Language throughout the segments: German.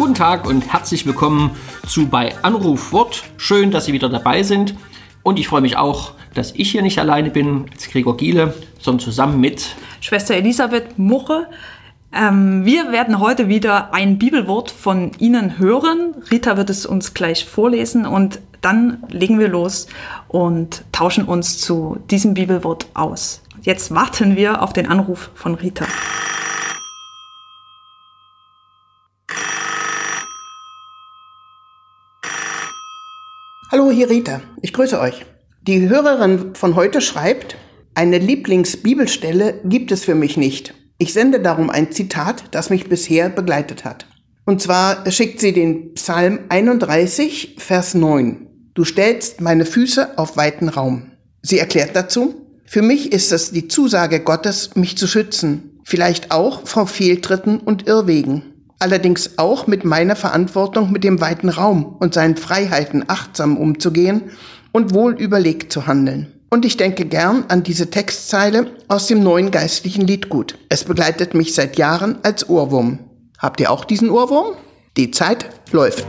Tag und herzlich willkommen zu bei Anrufwort. Schön, dass Sie wieder dabei sind. Und ich freue mich auch, dass ich hier nicht alleine bin als Gregor Giele, sondern zusammen mit Schwester Elisabeth Muche. Ähm, wir werden heute wieder ein Bibelwort von Ihnen hören. Rita wird es uns gleich vorlesen und dann legen wir los und tauschen uns zu diesem Bibelwort aus. Jetzt warten wir auf den Anruf von Rita. Hallo, hier Rita. Ich grüße euch. Die Hörerin von heute schreibt, eine Lieblingsbibelstelle gibt es für mich nicht. Ich sende darum ein Zitat, das mich bisher begleitet hat. Und zwar schickt sie den Psalm 31, Vers 9. Du stellst meine Füße auf weiten Raum. Sie erklärt dazu, für mich ist es die Zusage Gottes, mich zu schützen, vielleicht auch vor Fehltritten und Irrwegen allerdings auch mit meiner Verantwortung mit dem weiten Raum und seinen Freiheiten achtsam umzugehen und wohl überlegt zu handeln. Und ich denke gern an diese Textzeile aus dem neuen geistlichen Liedgut. Es begleitet mich seit Jahren als Ohrwurm. Habt ihr auch diesen Ohrwurm? Die Zeit läuft.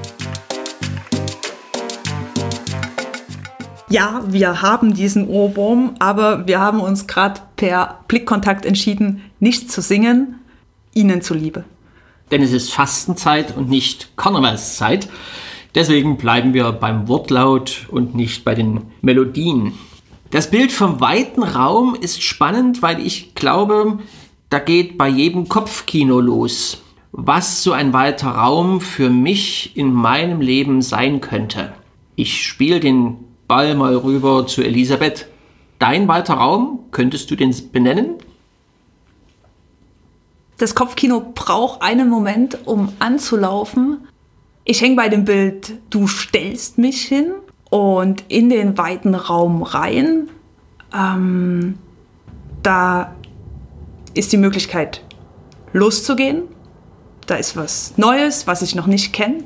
Ja, wir haben diesen Ohrwurm, aber wir haben uns gerade per Blickkontakt entschieden, nicht zu singen, Ihnen zuliebe denn es ist Fastenzeit und nicht Karnevalszeit. Deswegen bleiben wir beim Wortlaut und nicht bei den Melodien. Das Bild vom weiten Raum ist spannend, weil ich glaube, da geht bei jedem Kopfkino los, was so ein weiter Raum für mich in meinem Leben sein könnte. Ich spiele den Ball mal rüber zu Elisabeth. Dein weiter Raum, könntest du den benennen? Das Kopfkino braucht einen Moment, um anzulaufen. Ich hänge bei dem Bild, du stellst mich hin und in den weiten Raum rein. Ähm, da ist die Möglichkeit, loszugehen. Da ist was Neues, was ich noch nicht kenne.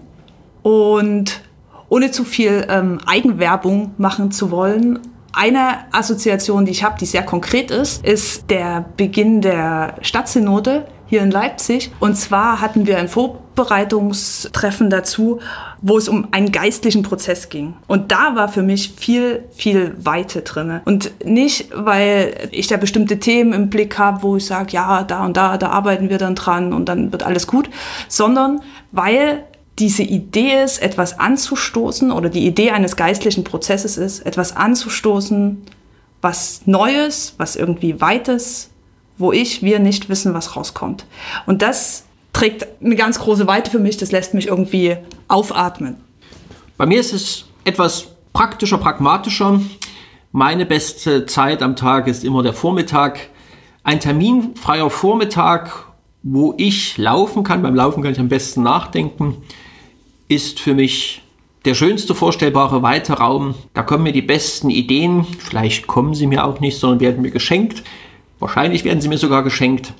Und ohne zu viel ähm, Eigenwerbung machen zu wollen, eine Assoziation, die ich habe, die sehr konkret ist, ist der Beginn der Stadtsynode hier in Leipzig. Und zwar hatten wir ein Vorbereitungstreffen dazu, wo es um einen geistlichen Prozess ging. Und da war für mich viel, viel Weite drin. Und nicht, weil ich da bestimmte Themen im Blick habe, wo ich sage, ja, da und da, da arbeiten wir dann dran und dann wird alles gut, sondern weil diese Idee ist, etwas anzustoßen oder die Idee eines geistlichen Prozesses ist, etwas anzustoßen, was Neues, was irgendwie Weites, wo ich, wir nicht wissen, was rauskommt. Und das trägt eine ganz große Weite für mich, das lässt mich irgendwie aufatmen. Bei mir ist es etwas praktischer, pragmatischer. Meine beste Zeit am Tag ist immer der Vormittag. Ein terminfreier Vormittag, wo ich laufen kann, beim Laufen kann ich am besten nachdenken, ist für mich der schönste vorstellbare weite Raum. Da kommen mir die besten Ideen. Vielleicht kommen sie mir auch nicht, sondern werden mir geschenkt. Wahrscheinlich werden sie mir sogar geschenkt.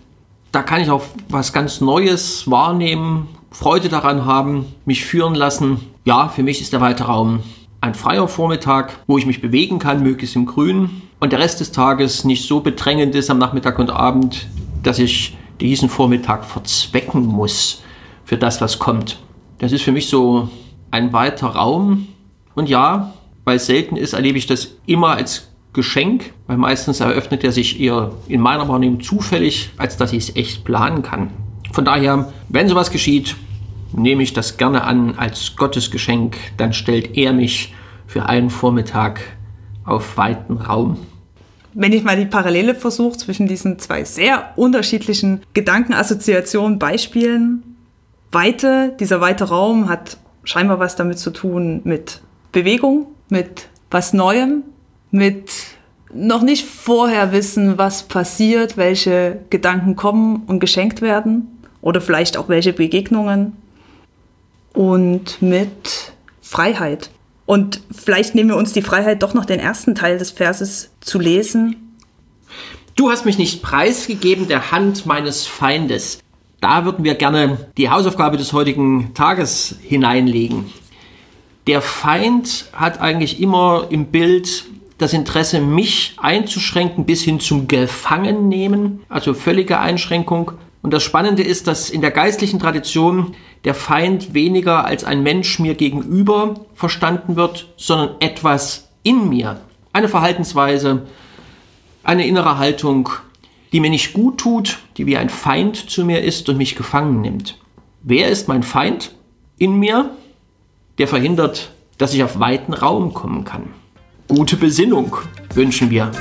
Da kann ich auch was ganz Neues wahrnehmen, Freude daran haben, mich führen lassen. Ja, für mich ist der weite Raum ein freier Vormittag, wo ich mich bewegen kann, möglichst im Grün. Und der Rest des Tages nicht so bedrängend ist am Nachmittag und Abend, dass ich diesen Vormittag verzwecken muss für das, was kommt. Das ist für mich so ein weiter Raum. Und ja, weil es selten ist, erlebe ich das immer als Geschenk, weil meistens eröffnet er sich eher in meiner Wahrnehmung zufällig, als dass ich es echt planen kann. Von daher, wenn sowas geschieht, nehme ich das gerne an als Gottesgeschenk, dann stellt er mich für einen Vormittag auf weiten Raum. Wenn ich mal die Parallele versuche zwischen diesen zwei sehr unterschiedlichen Gedankenassoziationen, Beispielen, Weite, dieser weite Raum hat scheinbar was damit zu tun mit Bewegung, mit was Neuem, mit noch nicht vorher wissen, was passiert, welche Gedanken kommen und geschenkt werden oder vielleicht auch welche Begegnungen und mit Freiheit. Und vielleicht nehmen wir uns die Freiheit, doch noch den ersten Teil des Verses zu lesen. Du hast mich nicht preisgegeben der Hand meines Feindes. Da würden wir gerne die Hausaufgabe des heutigen Tages hineinlegen. Der Feind hat eigentlich immer im Bild das Interesse, mich einzuschränken bis hin zum Gefangennehmen, also völlige Einschränkung. Und das Spannende ist, dass in der geistlichen Tradition der Feind weniger als ein Mensch mir gegenüber verstanden wird, sondern etwas in mir. Eine Verhaltensweise, eine innere Haltung, die mir nicht gut tut, die wie ein Feind zu mir ist und mich gefangen nimmt. Wer ist mein Feind in mir, der verhindert, dass ich auf weiten Raum kommen kann? Gute Besinnung wünschen wir.